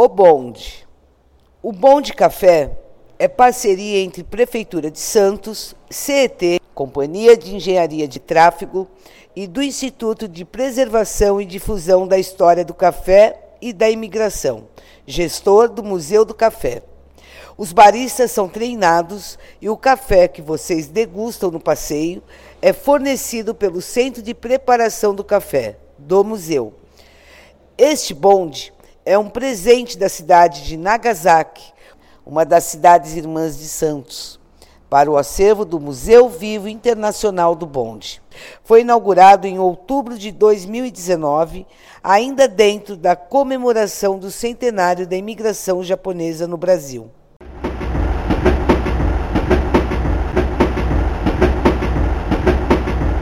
O Bonde. O Bonde Café é parceria entre Prefeitura de Santos, CET, Companhia de Engenharia de Tráfego e do Instituto de Preservação e Difusão da História do Café e da Imigração, gestor do Museu do Café. Os baristas são treinados e o café que vocês degustam no passeio é fornecido pelo Centro de Preparação do Café, do museu. Este bonde é um presente da cidade de Nagasaki, uma das cidades irmãs de Santos, para o acervo do Museu Vivo Internacional do Bonde. Foi inaugurado em outubro de 2019, ainda dentro da comemoração do centenário da imigração japonesa no Brasil.